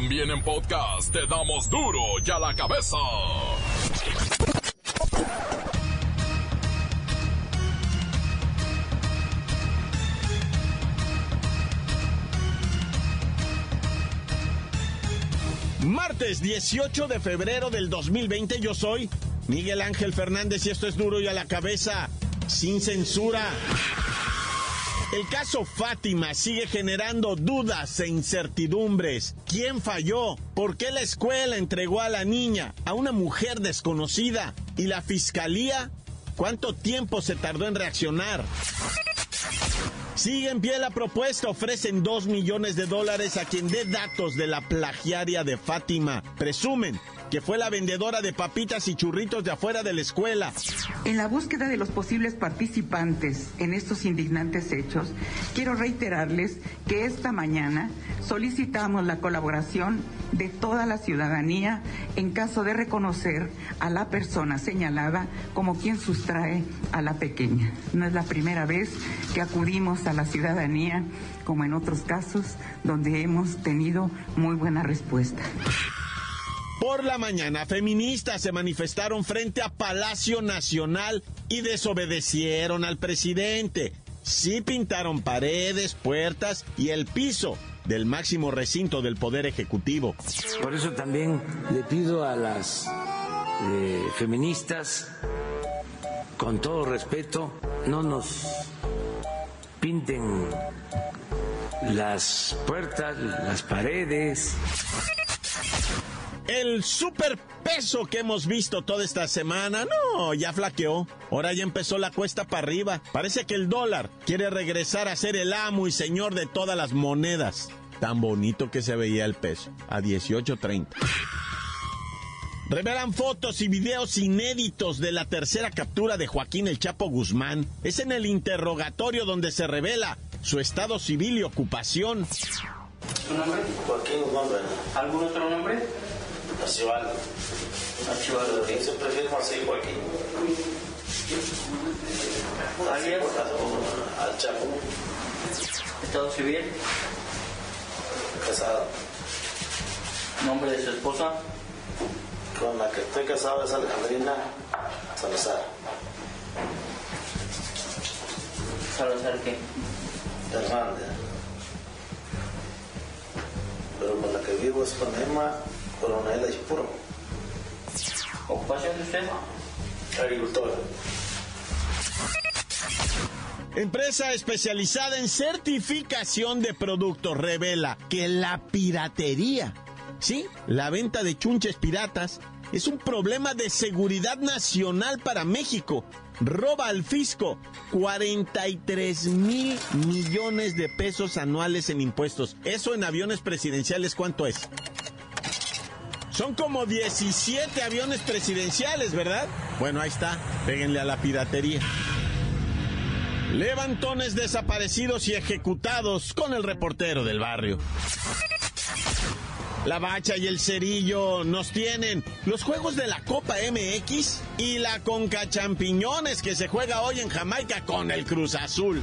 También en podcast te damos duro y a la cabeza. Martes 18 de febrero del 2020 yo soy Miguel Ángel Fernández y esto es duro y a la cabeza, sin censura. El caso Fátima sigue generando dudas e incertidumbres. ¿Quién falló? ¿Por qué la escuela entregó a la niña a una mujer desconocida? ¿Y la fiscalía? ¿Cuánto tiempo se tardó en reaccionar? Sigue en pie la propuesta, ofrecen 2 millones de dólares a quien dé datos de la plagiaria de Fátima. Presumen que fue la vendedora de papitas y churritos de afuera de la escuela. En la búsqueda de los posibles participantes en estos indignantes hechos, quiero reiterarles que esta mañana solicitamos la colaboración de toda la ciudadanía en caso de reconocer a la persona señalada como quien sustrae a la pequeña. No es la primera vez que acudimos a la ciudadanía, como en otros casos, donde hemos tenido muy buena respuesta. Por la mañana, feministas se manifestaron frente a Palacio Nacional y desobedecieron al presidente. Sí pintaron paredes, puertas y el piso del máximo recinto del Poder Ejecutivo. Por eso también le pido a las eh, feministas, con todo respeto, no nos pinten las puertas, las paredes el superpeso que hemos visto toda esta semana, no, ya flaqueó. Ahora ya empezó la cuesta para arriba. Parece que el dólar quiere regresar a ser el amo y señor de todas las monedas. Tan bonito que se veía el peso, a 18.30. Revelan fotos y videos inéditos de la tercera captura de Joaquín el Chapo Guzmán. Es en el interrogatorio donde se revela su estado civil y ocupación. ¿Su nombre? Joaquín. ¿Algún otro nombre? Archivaldo. Archivaldo. ¿Quién se prefiere más hijo aquí? ¿Alias? Al Chapo. ¿Estado civil? Casado. ¿Nombre de su esposa? Con la que estoy casado es Alejandrina Salazar. ¿Salazar qué? Hernández. Pero con la que vivo es con Emma Coronel Puro. ¿Ocupación de usted? Agricultor. Empresa especializada en certificación de productos revela que la piratería, sí, la venta de chunches piratas, es un problema de seguridad nacional para México. Roba al fisco 43 mil millones de pesos anuales en impuestos. Eso en aviones presidenciales, ¿cuánto es? Son como 17 aviones presidenciales, ¿verdad? Bueno, ahí está. Péguenle a la piratería. Levantones desaparecidos y ejecutados con el reportero del barrio. La Bacha y el Cerillo nos tienen los juegos de la Copa MX y la Conca Champiñones que se juega hoy en Jamaica con el Cruz Azul.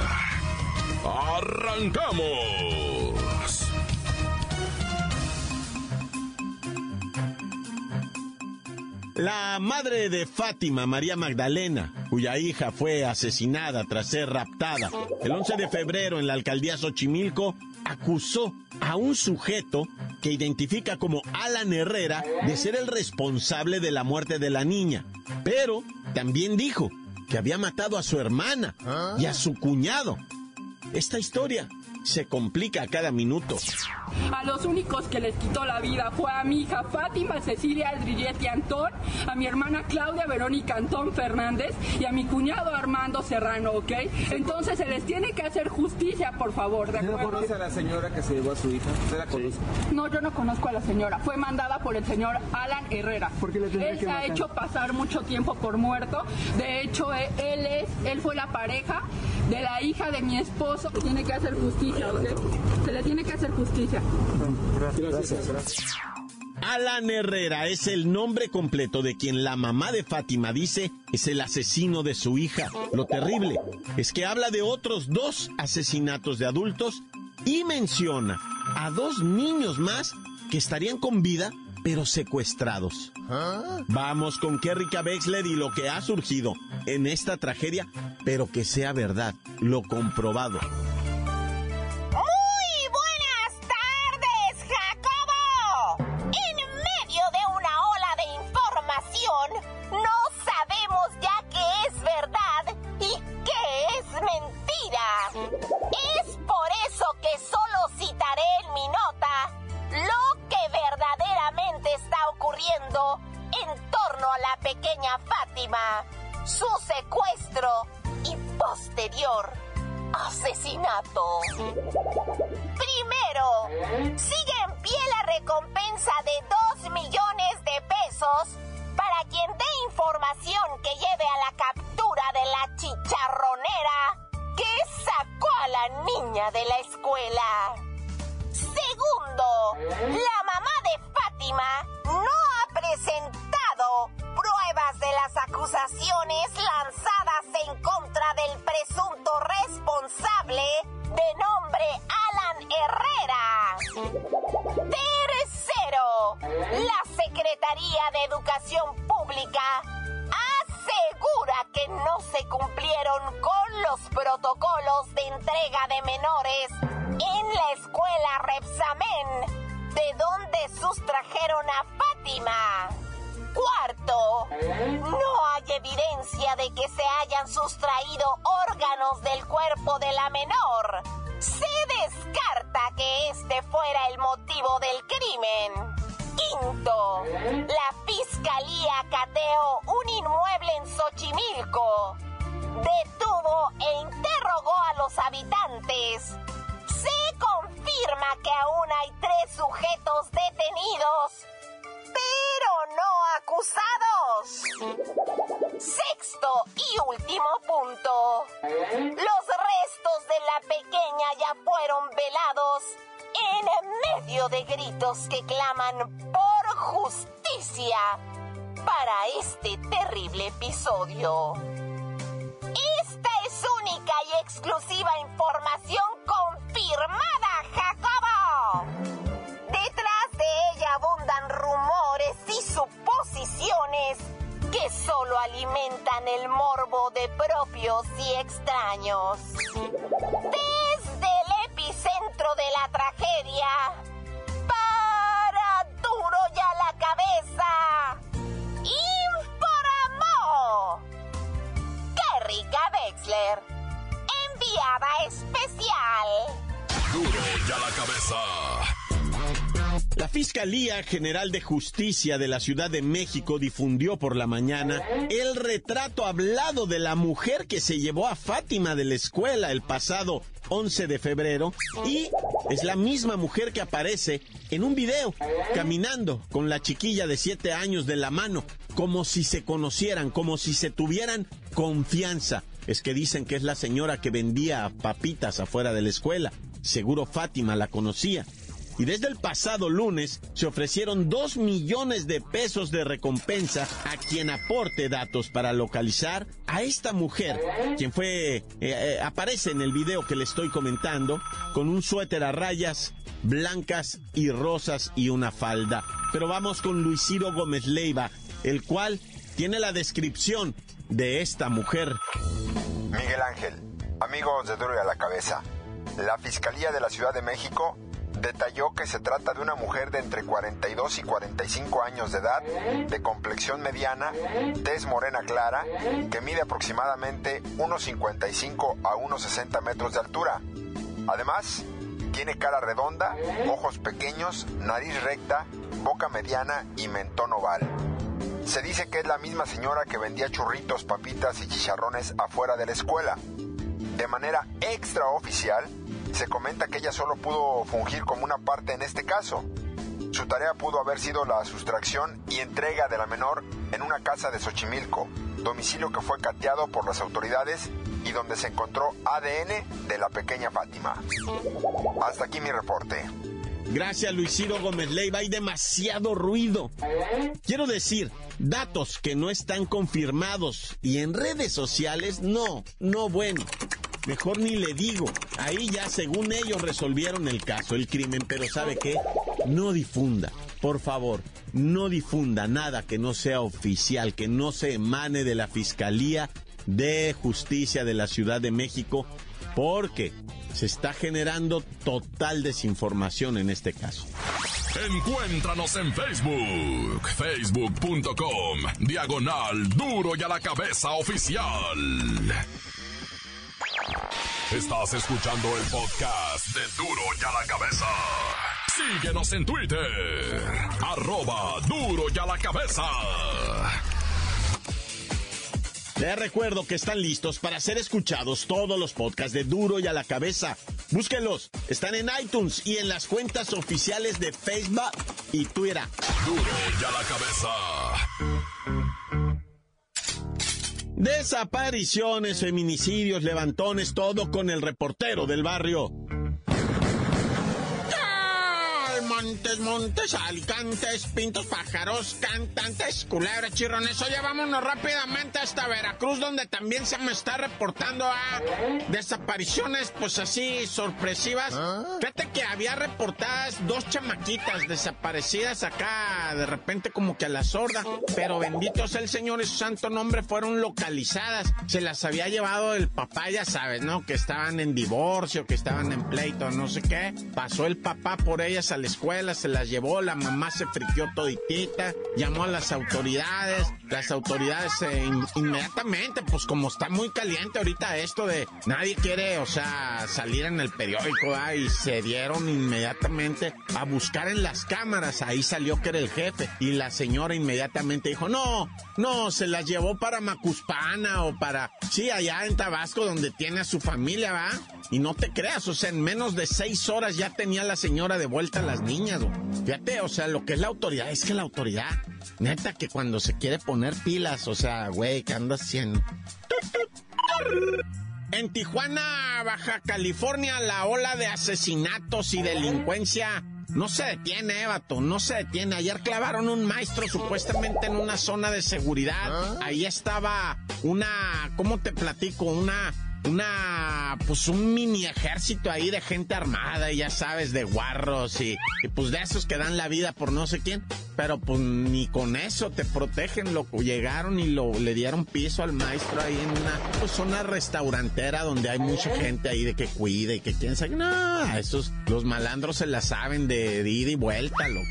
¡Arrancamos! La madre de Fátima, María Magdalena, cuya hija fue asesinada tras ser raptada el 11 de febrero en la alcaldía Xochimilco, acusó a un sujeto que identifica como Alan Herrera de ser el responsable de la muerte de la niña. Pero también dijo que había matado a su hermana y a su cuñado esta historia se complica a cada minuto. A los únicos que les quitó la vida fue a mi hija Fátima Cecilia Aldrilletti Antón, a mi hermana Claudia Verónica Antón Fernández y a mi cuñado Armando Serrano, ¿ok? Entonces se les tiene que hacer justicia, por favor, ¿de ¿No acuerdo? conoce a la señora que se llevó a su hija? ¿Usted la conoce? No, yo no conozco a la señora. Fue mandada por el señor Alan Herrera. ¿Por qué le Él que se ha hecho pasar mucho tiempo por muerto. De hecho, eh, él es, él fue la pareja de la hija de mi esposo. Tiene que hacer justicia, ¿ok? Se le tiene que hacer justicia. Alan Herrera es el nombre completo de quien la mamá de Fátima dice es el asesino de su hija. Lo terrible es que habla de otros dos asesinatos de adultos y menciona a dos niños más que estarían con vida pero secuestrados. Vamos con Kerrika Wexler y lo que ha surgido en esta tragedia, pero que sea verdad, lo comprobado. Acusaciones lanzadas en contra del presunto responsable de nombre Alan Herrera. Tercero, la Secretaría de Educación Pública asegura que no se cumplieron con los protocolos de entrega de menores en la escuela Repsamen, de donde sustrajeron a Fátima. Cuarto, no hay evidencia de que se hayan sustraído órganos del cuerpo de la menor. Se descarta que este fuera el motivo del crimen. Quinto, la fiscalía cateó un inmueble en Xochimilco. Detuvo e interrogó a los habitantes. Se confirma que aún hay tres sujetos detenidos, pero no acusados. Sexto y último punto. Los restos de la pequeña ya fueron velados en medio de gritos que claman por justicia para este terrible episodio. Esta es única y exclusiva extraños. Fiscalía General de Justicia de la Ciudad de México difundió por la mañana el retrato hablado de la mujer que se llevó a Fátima de la escuela el pasado 11 de febrero y es la misma mujer que aparece en un video caminando con la chiquilla de 7 años de la mano, como si se conocieran, como si se tuvieran confianza. Es que dicen que es la señora que vendía papitas afuera de la escuela. Seguro Fátima la conocía. Y desde el pasado lunes se ofrecieron dos millones de pesos de recompensa a quien aporte datos para localizar a esta mujer, quien fue, eh, eh, aparece en el video que le estoy comentando, con un suéter a rayas blancas y rosas y una falda. Pero vamos con Luis Ciro Gómez Leiva, el cual tiene la descripción de esta mujer. Miguel Ángel, amigos de Duro y a la Cabeza, la Fiscalía de la Ciudad de México detalló que se trata de una mujer de entre 42 y 45 años de edad, de complexión mediana, tez morena clara, que mide aproximadamente unos 55 a unos 60 metros de altura. Además, Tiene cara redonda, ojos pequeños, nariz recta, boca mediana y mentón oval. Se dice que es la misma señora que vendía churritos, papitas y chicharrones afuera de la escuela. De manera extraoficial, se comenta que ella solo pudo fungir como una parte en este caso. Su tarea pudo haber sido la sustracción y entrega de la menor en una casa de Xochimilco, domicilio que fue cateado por las autoridades y donde se encontró ADN de la pequeña Fátima. Hasta aquí mi reporte. Gracias, Luis Ciro Gómez Leiva. Hay demasiado ruido. Quiero decir, datos que no están confirmados y en redes sociales, no, no bueno. Mejor ni le digo. Ahí ya, según ellos, resolvieron el caso, el crimen, pero ¿sabe qué? No difunda. Por favor, no difunda nada que no sea oficial, que no se emane de la Fiscalía de Justicia de la Ciudad de México, porque se está generando total desinformación en este caso. Encuéntranos en Facebook, facebook.com, diagonal duro y a la cabeza oficial. Estás escuchando el podcast de duro y a la cabeza. Síguenos en Twitter, arroba duro y a la cabeza. Les recuerdo que están listos para ser escuchados todos los podcasts de Duro y a la cabeza. Búsquenlos, están en iTunes y en las cuentas oficiales de Facebook y Twitter. Duro y a la cabeza. Desapariciones, feminicidios, levantones, todo con el reportero del barrio. Montes, montes, alicantes, pintos, pájaros, cantantes, culebras, chirrones. Oye, vámonos rápidamente hasta Veracruz, donde también se me está reportando a desapariciones, pues así, sorpresivas. Fíjate que había reportadas dos chamaquitas desaparecidas acá, de repente como que a la sorda, pero bendito sea el Señor y su santo nombre, fueron localizadas. Se las había llevado el papá, ya sabes, ¿no? Que estaban en divorcio, que estaban en pleito, no sé qué. Pasó el papá por ellas a la escuela, se las llevó, la mamá se friqueó toditita, llamó a las autoridades, las autoridades eh, in- inmediatamente, pues como está muy caliente ahorita esto de nadie quiere, o sea, salir en el periódico, ¿verdad? y se dieron inmediatamente a buscar en las cámaras, ahí salió que era el jefe, y la señora inmediatamente dijo, no, no, se las llevó para Macuspana o para, sí, allá en Tabasco donde tiene a su familia, ¿va? Y no te creas, o sea, en menos de seis horas ya tenía la señora de vuelta a las niñas, güey. Fíjate, o sea, lo que es la autoridad, es que la autoridad, neta, que cuando se quiere poner pilas, o sea, güey, ¿qué anda haciendo? En Tijuana, Baja California, la ola de asesinatos y delincuencia no se detiene, eh, vato, no se detiene. Ayer clavaron un maestro supuestamente en una zona de seguridad. Ahí estaba una, ¿cómo te platico? Una, una, pues un mini ejército ahí de gente armada, y ya sabes, de guarros y, y pues de esos que dan la vida por no sé quién. Pero pues ni con eso te protegen, loco. Llegaron y lo, le dieron piso al maestro ahí en una pues, zona restaurantera donde hay mucha gente ahí de que cuida y que quién sabe. No, esos, los malandros se la saben de, de ida y vuelta, loco.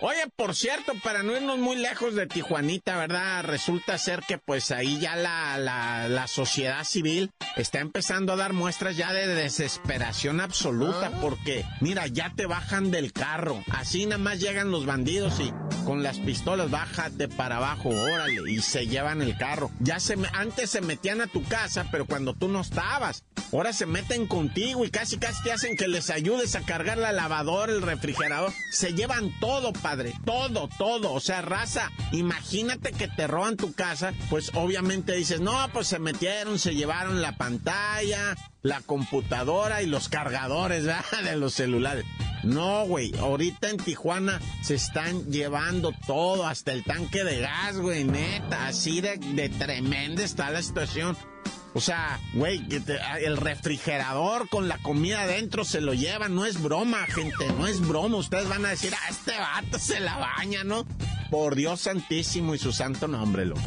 Oye, por cierto, para no irnos muy lejos de Tijuanita, ¿verdad? Resulta ser que pues ahí ya la, la, la sociedad civil está empezando a dar muestras ya de desesperación absoluta porque, mira, ya te bajan del carro. Así nada más llegan los bandidos y con las pistolas, bájate para abajo, órale, y se llevan el carro. Ya se, antes se metían a tu casa, pero cuando tú no estabas. Ahora se meten contigo y casi casi te hacen que les ayudes a cargar la lavadora, el refrigerador. Se llevan todo, padre. Todo, todo. O sea, raza, imagínate que te roban tu casa. Pues obviamente dices, no, pues se metieron, se llevaron la pantalla, la computadora y los cargadores de los celulares. No, güey. Ahorita en Tijuana se están llevando todo, hasta el tanque de gas, güey, neta. Así de, de tremenda está la situación. O sea, güey, te- el refrigerador con la comida adentro se lo llevan. No es broma, gente, no es broma. Ustedes van a decir, ah, este vato se la baña, ¿no? Por Dios santísimo y su santo nombre, loco.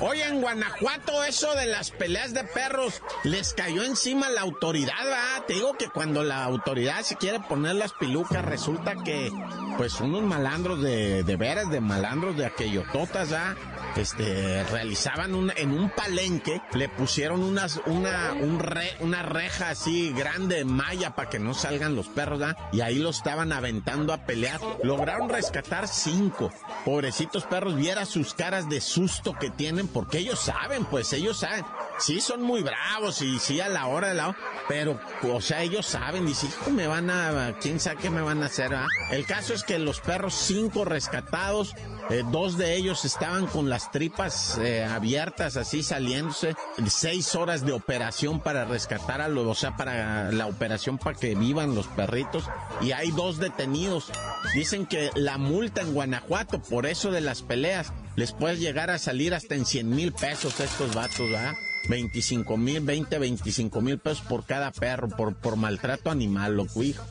Oye, en Guanajuato eso de las peleas de perros les cayó encima la autoridad, ¿verdad? Te digo que cuando la autoridad se quiere poner las pilucas, resulta que, pues, unos malandros de, de veras, de malandros de aquellototas, ¿verdad? Este, realizaban un, en un palenque, le pusieron unas, una, un re, una reja así grande, malla, para que no salgan los perros, ¿verdad? Y ahí los estaban aventando a pelear. Lograron rescatar cinco. Pobrecitos perros, viera sus caras de susto que tienen, porque ellos saben, pues ellos saben. Sí, son muy bravos y sí a la hora de la pero, o sea, ellos saben, y si me van a, quién sabe qué me van a hacer, ¿ah? El caso es que los perros, cinco rescatados, eh, dos de ellos estaban con las tripas eh, abiertas, así saliéndose. Seis horas de operación para rescatar a los, o sea, para la operación para que vivan los perritos. Y hay dos detenidos. Dicen que la multa en Guanajuato, por eso de las peleas, les puede llegar a salir hasta en 100 mil pesos estos vatos, ¿verdad? 25 mil, 20, 25 mil pesos por cada perro, por, por maltrato animal, loco, hijo.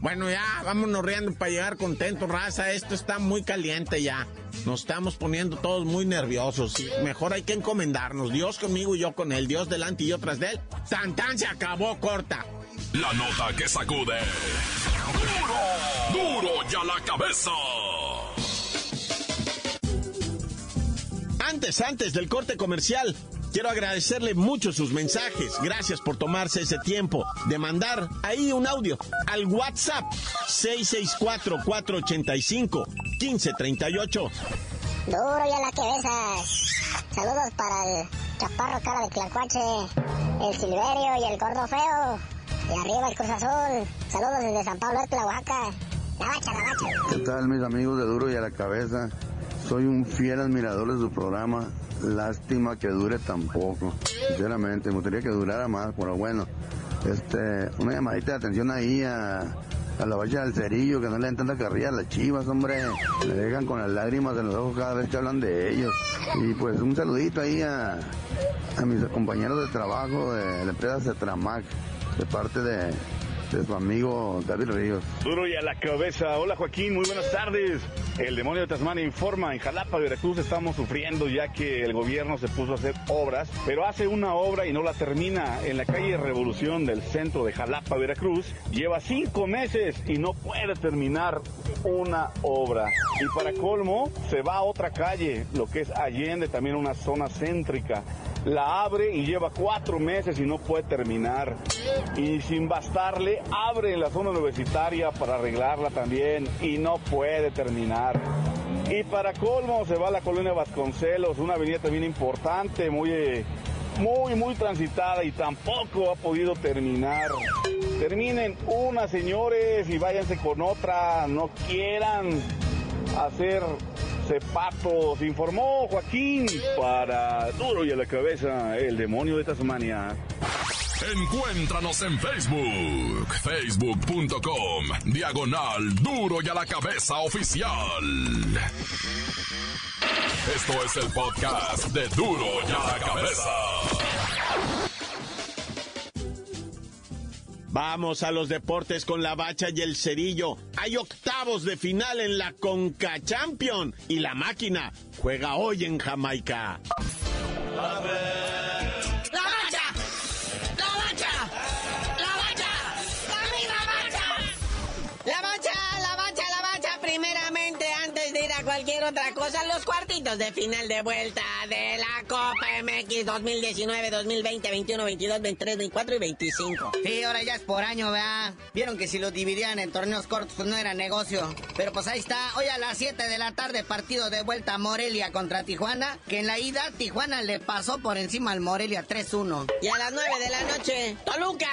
Bueno, ya, vámonos riendo para llegar contentos, raza. Esto está muy caliente ya. Nos estamos poniendo todos muy nerviosos. Mejor hay que encomendarnos. Dios conmigo y yo con él. Dios delante y yo tras de él. Tan tan se acabó corta. La nota que sacude. ¡Duro! ¡Duro ya la cabeza! Antes, antes del corte comercial. Quiero agradecerle mucho sus mensajes. Gracias por tomarse ese tiempo de mandar ahí un audio al WhatsApp 664-485-1538. Duro y a la cabeza. Saludos para el chaparro cara de Tlacuache, el Silverio y el gordo feo. Y arriba el Cruz Azul. Saludos desde San Pablo, Oaxaca. La bacha, la bacha. ¿Qué tal mis amigos de Duro y a la cabeza? Soy un fiel admirador de su programa Lástima que dure tan poco. Sinceramente, me gustaría que durara más, pero bueno. Este, una llamadita de atención ahí a, a la valla del cerillo, que no le den tanta carrilla las chivas, hombre. Me dejan con las lágrimas en los ojos cada vez que hablan de ellos. Y pues un saludito ahí a, a mis compañeros de trabajo de la empresa Cetramac, de parte de, de su amigo David Ríos. Duro y a la cabeza. Hola Joaquín, muy buenas tardes. El demonio de Tasmania informa, en Jalapa, Veracruz estamos sufriendo ya que el gobierno se puso a hacer obras, pero hace una obra y no la termina en la calle Revolución del centro de Jalapa, Veracruz. Lleva cinco meses y no puede terminar una obra. Y para colmo, se va a otra calle, lo que es Allende, también una zona céntrica la abre y lleva cuatro meses y no puede terminar. Y sin bastarle, abre la zona universitaria para arreglarla también y no puede terminar. Y para colmo se va a la colonia Vasconcelos, una avenida también importante, muy, muy, muy transitada y tampoco ha podido terminar. Terminen una, señores, y váyanse con otra, no quieran hacer Patos, informó Joaquín para Duro y a la cabeza, el demonio de Tasmania. Encuéntranos en Facebook, facebook.com, diagonal Duro y a la cabeza oficial. Esto es el podcast de Duro y a la cabeza. Vamos a los deportes con la bacha y el cerillo. Hay octavos de final en la Conca Champion y la máquina juega hoy en Jamaica. ¡La bacha! ¡La bacha! ¡La bacha! ¡La misma bacha! La bacha, la bacha, la bacha. Primeramente, antes de ir a cualquier otra cosa, los cuartitos de final de vuelta de la Copa MX 2019, 2020, 21, 22, 23, 24 y 25. Sí, ahora ya es por año, ¿verdad? Vieron que si lo dividían en torneos cortos, pues no era negocio. Pero pues ahí está, hoy a las 7 de la tarde, partido de vuelta a Morelia contra Tijuana, que en la ida Tijuana le pasó por encima al Morelia 3-1. Y a las 9 de la noche, Toluca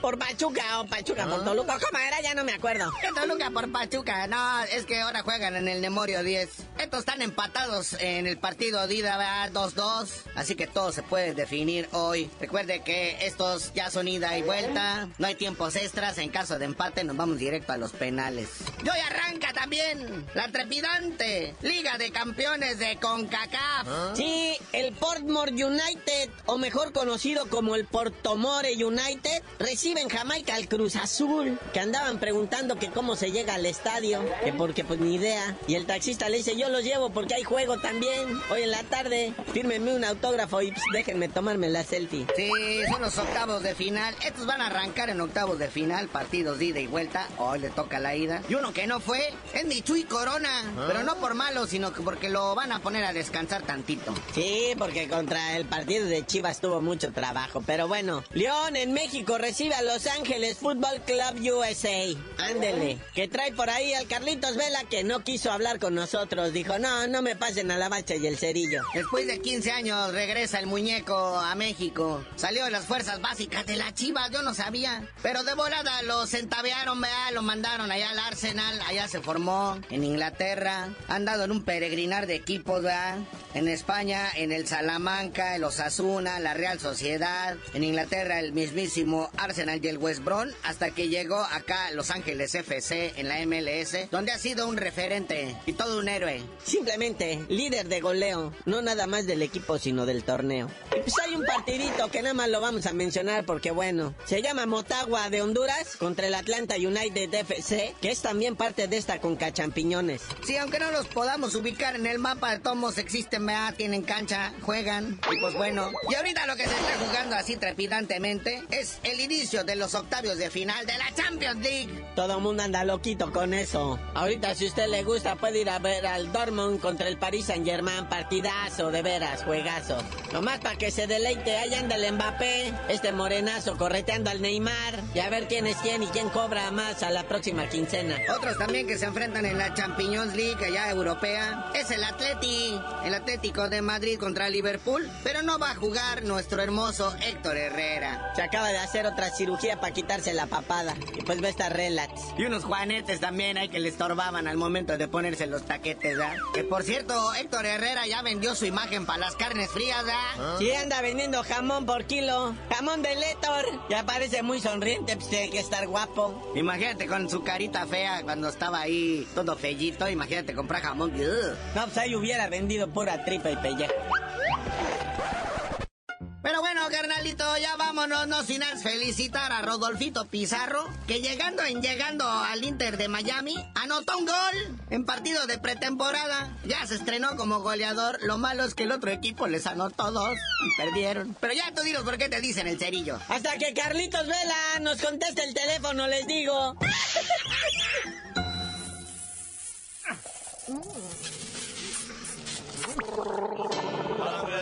por Pachuca o Pachuca por Toluca. ¿Cómo era? Ya no me acuerdo. ¿Qué Toluca por Pachuca? No, es que ahora juegan en el Nemorio 10. Estos están empatados en el partido de ida, 2-2. Así que todo se puede definir hoy. Recuerde que estos ya son ida y vuelta. No hay tiempos extras. En caso de empate nos vamos directo a los penales. Y hoy arranca también la trepidante Liga de Campeones de CONCACAF. Sí, el Portmore United, o mejor conocido como el Portomore United, recibe en Jamaica al Cruz Azul. Que andaban preguntando que cómo se llega al estadio. Que porque pues ni idea. Y el taxista le dice, yo los llevo porque hay juego también. Hoy en la tarde. Firme tómenme un autógrafo y pues, déjenme tomarme la selfie. Sí, son los octavos de final. Estos van a arrancar en octavos de final, partidos de ida y vuelta. Hoy le toca la ida. Y uno que no fue es mi Chuy Corona. Pero no por malo, sino que porque lo van a poner a descansar tantito. Sí, porque contra el partido de Chivas tuvo mucho trabajo. Pero bueno, León en México recibe a Los Ángeles Football Club USA. Ándele, que trae por ahí al Carlitos Vela que no quiso hablar con nosotros. Dijo, no, no me pasen a la bacha y el cerillo. Después de 15 años regresa el muñeco a México. Salió de las fuerzas básicas de la Chivas, yo no sabía. Pero de volada lo centavearon, vea, lo mandaron allá al Arsenal, allá se formó, en Inglaterra. Han dado en un peregrinar de equipos, vea. En España, en el Salamanca, el Osasuna, la Real Sociedad. En Inglaterra, el mismísimo Arsenal y el West Brom. Hasta que llegó acá Los Ángeles FC en la MLS, donde ha sido un referente y todo un héroe. Simplemente líder de goleo, no nada más del equipo, sino del torneo. Y pues hay un partidito que nada más lo vamos a mencionar porque bueno, se llama Motagua de Honduras contra el Atlanta United FC, que es también parte de esta Conca Champiñones. Sí, aunque no los podamos ubicar en el mapa de tomos, existen, vea, tienen cancha, juegan, y pues bueno. Y ahorita lo que se está jugando así trepidantemente es el inicio de los octavios de final de la Champions League. Todo el mundo anda loquito con eso. Ahorita si usted le gusta puede ir a ver al Dortmund contra el Paris Saint Germain, partidazo de veras, juegazo. Nomás para que se deleite, ahí anda el Mbappé, este morenazo correteando al Neymar, y a ver quién es quién y quién cobra más a la próxima quincena. Otros también que se enfrentan en la Champions League allá europea es el Atleti, el Atlético de Madrid contra Liverpool, pero no va a jugar nuestro hermoso Héctor Herrera. Se acaba de hacer otra cirugía para quitarse la papada, y pues va a estar relax. Y unos juanetes también hay que le estorbaban al momento de ponerse los taquetes, ¿verdad? Que por cierto, Héctor Herrera ya vendió su imagen para las carnes frías, ¿verdad? Sí, anda vendiendo jamón por kilo. Jamón de Letor. Ya parece muy sonriente, pues tiene que estar guapo. Imagínate con su carita fea cuando estaba ahí todo fellito. Imagínate comprar jamón. Ugh. No, pues ahí hubiera vendido pura tripa y pellejo. Pero bueno, carnalito, ya vámonos, no sin antes felicitar a Rodolfito Pizarro, que llegando en llegando al Inter de Miami, anotó un gol en partido de pretemporada. Ya se estrenó como goleador. Lo malo es que el otro equipo les anotó dos y perdieron. Pero ya tú dinos por qué te dicen el cerillo. Hasta que Carlitos Vela nos conteste el teléfono, les digo.